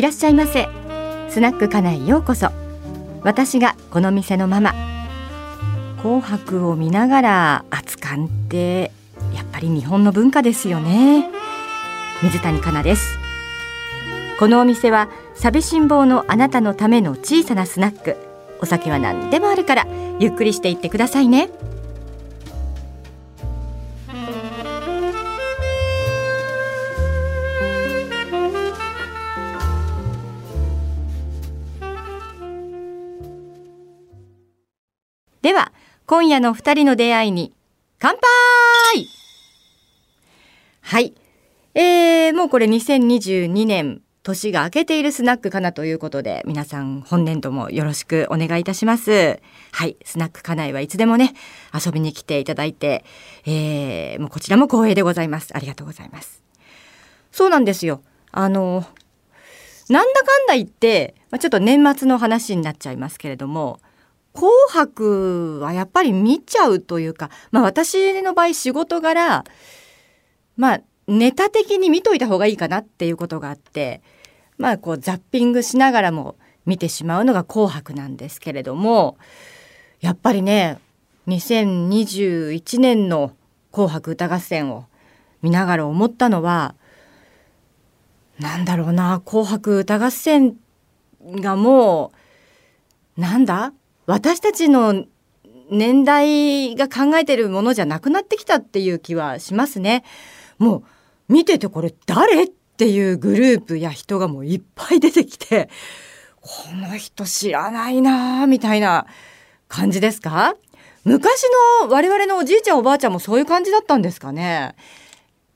いらっしゃいませ。スナック家内ようこそ。私がこの店のママ。紅白を見ながら熱燗ってやっぱり日本の文化ですよね。水谷香奈です。このお店は寂しん坊のあなたのための小さなスナック。お酒は何でもあるからゆっくりしていってくださいね。今夜の二人の出会いに乾杯！はい。えー、もうこれ2022年年が明けているスナックかなということで皆さん本年度もよろしくお願いいたします。はい。スナックかなえはいつでもね遊びに来ていただいて、えー、もうこちらも光栄でございます。ありがとうございます。そうなんですよ。あのなんだかんだ言って、まあ、ちょっと年末の話になっちゃいますけれども紅白はやっぱり見ちゃうというか、まあ私の場合仕事柄、まあネタ的に見といた方がいいかなっていうことがあって、まあこうザッピングしながらも見てしまうのが紅白なんですけれども、やっぱりね、2021年の紅白歌合戦を見ながら思ったのは、なんだろうな、紅白歌合戦がもう、なんだ？私たちの年代が考えてるものじゃなくなってきたっていう気はしますね。もう見ててこれ誰っていうグループや人がもういっぱい出てきてこの人知らないなみたいな感じですか？昔の我々のおじいちゃんおばあちゃんもそういう感じだったんですかね。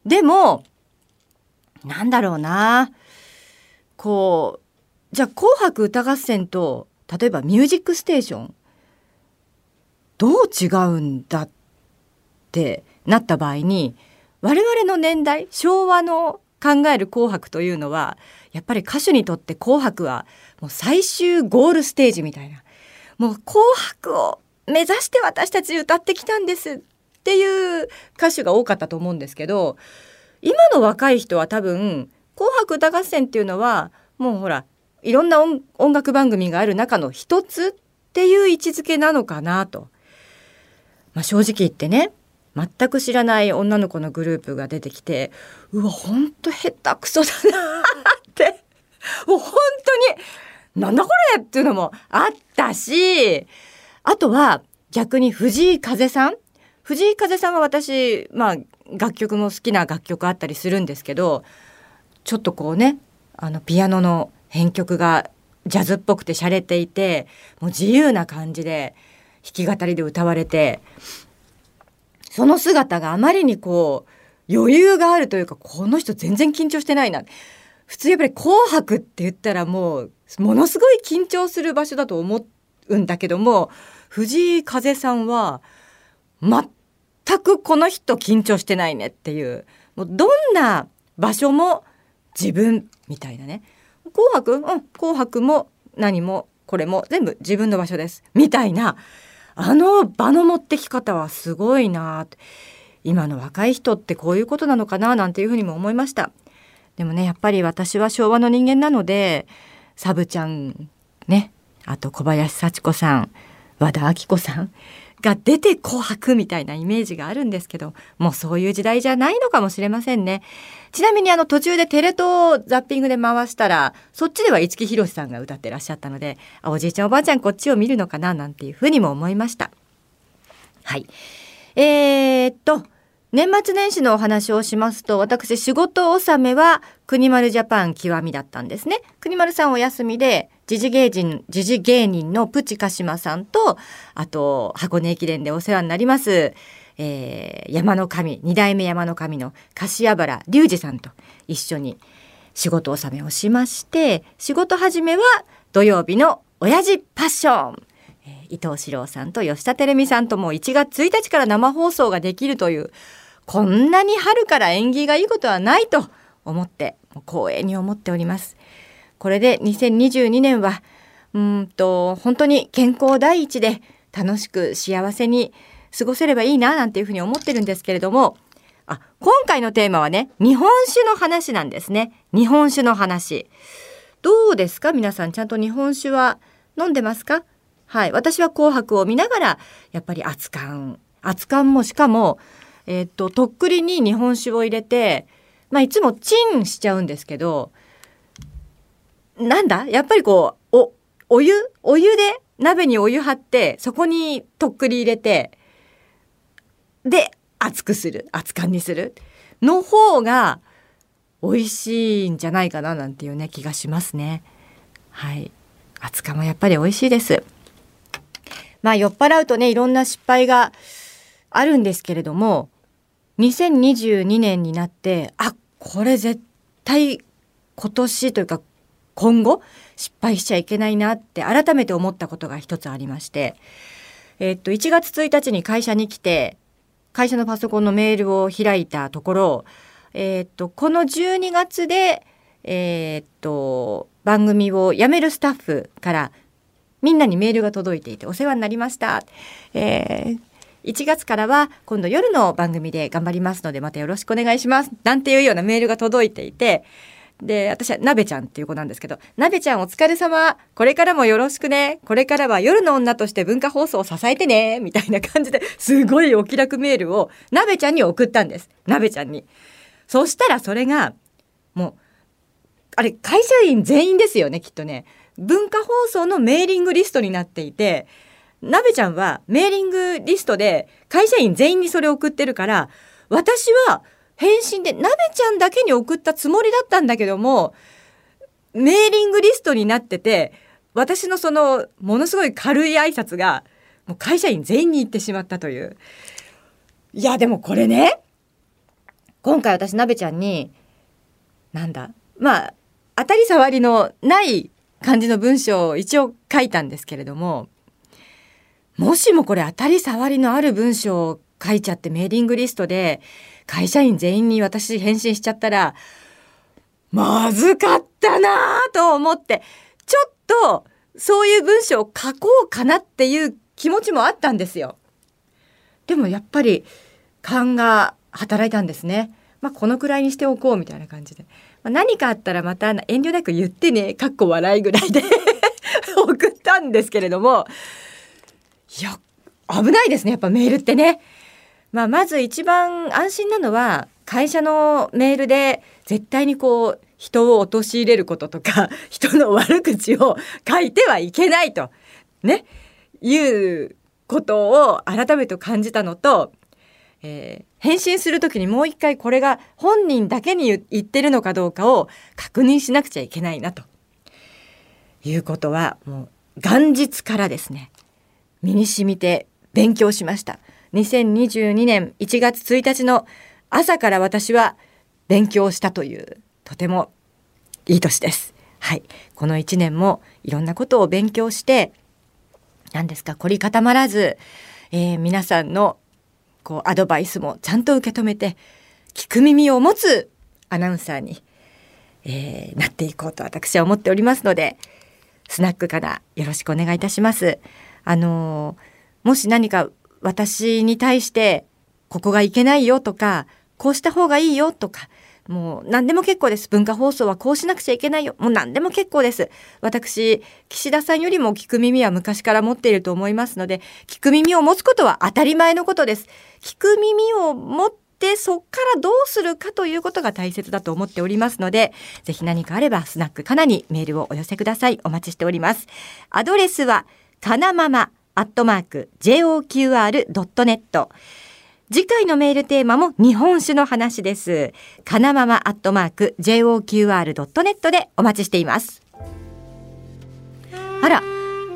でもなんだろうなこうじゃあ「紅白歌合戦」と例えば「ミュージックステーション」どう違うんだってなった場合に我々の年代昭和の考える「紅白」というのはやっぱり歌手にとって「紅白」はもう最終ゴールステージみたいな。もう「紅白」を目指して私たち歌ってきたんですっていう歌手が多かったと思うんですけど今の若い人は多分「紅白歌合戦」っていうのはもうほらいろんな音楽番組がある中の一つっていう位置づけなのかなと。まあ、正直言ってね全く知らない女の子のグループが出てきてうわほんと下手くそだなって もう本当になんだこれっていうのもあったしあとは逆に藤井風さん藤井風さんは私まあ楽曲も好きな楽曲あったりするんですけどちょっとこうねあのピアノの編曲がジャズっぽくて洒落ていてもう自由な感じで弾き語りで歌われてその姿があまりにこう余裕があるというかこの人全然緊張してないな。普通やっぱり「紅白」って言ったらもうものすごい緊張する場所だと思うんだけども藤井風さんは全くこの人緊張してないねっていうもうどんな場所も自分みたいなね。紅白？うん。紅白も何もこれも全部自分の場所です。みたいなあの場の持ってき方はすごいな。今の若い人ってこういうことなのかな？なんていうふうにも思いました。でもねやっぱり私は昭和の人間なのでサブちゃんねあと小林幸子さん和田アキ子さんが出て紅白みたいなイメージがあるんですけどもうそういう時代じゃないのかもしれませんね。ちなみにあの途中でテレ東ザッピングで回したらそっちでは五木ひろしさんが歌ってらっしゃったのでおじいちゃんおばあちゃんこっちを見るのかななんていうふうにも思いました。はい。えー、っと年末年始のお話をしますと私仕事納めは国丸ジャパン極みだったんですね。国丸さんお休みで時事芸人時事芸人のプチカシマさんとあと箱根駅伝でお世話になりますえー、山の神二代目山の神の柏原隆二さんと一緒に仕事納めをしまして仕事始めは土曜日の親父パッション、伊藤史郎さんと吉田照美さんとも1月1日から生放送ができるというこんなに春から縁起がいいことはないと思って光栄に思っております。これで2022年はうんと本当に健康第一で楽しく幸せに過ごせればいいななんていうふうに思ってるんですけれどもあ今回のテーマはね日本酒の話なんですね。日本酒の話。どうですか？皆さんちゃんと日本酒は飲んでますか？はい。私は紅白を見ながらやっぱり熱燗。熱燗もしかもえっ、ととっくりに日本酒を入れてまあいつもチンしちゃうんですけどなんだ？やっぱりこうおお湯？お湯で鍋にお湯張ってそこにとっくり入れてで熱くする。熱燗にする。の方が美味しいんじゃないかななんていうね気がしますね。はい。熱燗もやっぱり美味しいです。まあ酔っ払うとねいろんな失敗があるんですけれども2022年になってあこれ絶対今年というか今後失敗しちゃいけないなって改めて思ったことが一つありまして、えっと1月1日に会社に来て会社のパソコンのメールを開いたところ、えっとこの12月でえっと番組を辞めるスタッフからみんなにメールが届いていてお世話になりました。えー1月からは今度夜の番組で頑張りますのでまたよろしくお願いします。なんていうようなメールが届いていてで私はなべちゃんっていう子なんですけどなべちゃんお疲れ様。これからもよろしくね。これからは夜の女として文化放送を支えてね。みたいな感じですごいお気楽メールをなべちゃんに送ったんです。なべちゃんに。そしたらそれがもうあれ会社員全員ですよねきっとね。文化放送のメーリングリストになっていてなべちゃんはメーリングリストで会社員全員にそれを送ってるから私は返信でなべちゃんだけに送ったつもりだったんだけどもメーリングリストになってて私のそのものすごい軽い挨拶がもう会社員全員に行ってしまったという。いやでもこれね今回私なべちゃんになんだまあ当たり障りのない感じの文章を一応書いたんですけれどももしもこれ当たり障りのある文章を書いちゃってメーリングリストで会社員全員に私返信しちゃったらまずかったなぁと思ってちょっとそういう文章を書こうかなっていう気持ちもあったんですよ。でもやっぱり勘が働いたんですね。まあ、このくらいにしておこうみたいな感じで、まあ、何かあったらまた遠慮なく言ってねかっこ笑いぐらいで 送ったんですけれどもいや危ないですねやっぱメールってね。まあ、まず一番安心なのは会社のメールで絶対にこう人を陥れることとか 人の悪口を書いてはいけないとねいうことを改めて感じたのと、えー、返信する時にもう一回これが本人だけに言ってるのかどうかを確認しなくちゃいけないなということはもう元日からですね身に染みて勉強しました。2022年1月1日の朝から私は勉強したというとてもいい年です。はい。この1年もいろんなことを勉強して何ですか凝り固まらず、えー、皆さんのこうアドバイスもちゃんと受け止めて聞く耳を持つアナウンサーに、えー、なっていこうと私は思っておりますのでスナックからよろしくお願いいたします。あのもし何か私に対してここがいけないよとかこうした方がいいよとかもう何でも結構です。文化放送はこうしなくちゃいけないよ。もう何でも結構です。私、岸田さんよりも聞く耳は昔から持っていると思いますので、聞く耳を持つことは当たり前のことです。聞く耳を持ってそっからどうするかということが大切だと思っておりますので、ぜひ何かあればスナックかなにメールをお寄せください。お待ちしております。アドレスは、かなまま、アットマーク、joqr.net。次回のメールテーマも日本酒の話です。かなままアットマーク、joqr.net でお待ちしています。あら、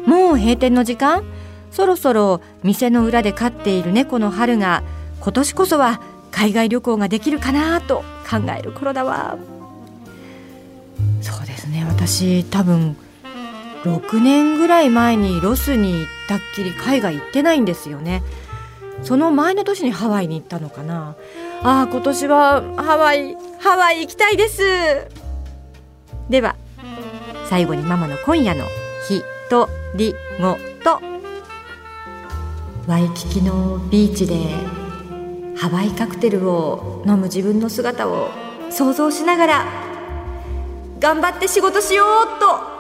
もう閉店の時間？そろそろ店の裏で飼っている猫の春が今年こそは海外旅行ができるかなと考える頃だわそうですね私多分6年ぐらい前にロスに行ったっきり海外行ってないんですよね。その前の年にハワイに行ったのかな。ああ今年はハワイハワイ行きたいです。では最後にママの今夜のひとりごと。ワイキキのビーチでハワイカクテルを飲む自分の姿を想像しながら頑張って仕事しようっと。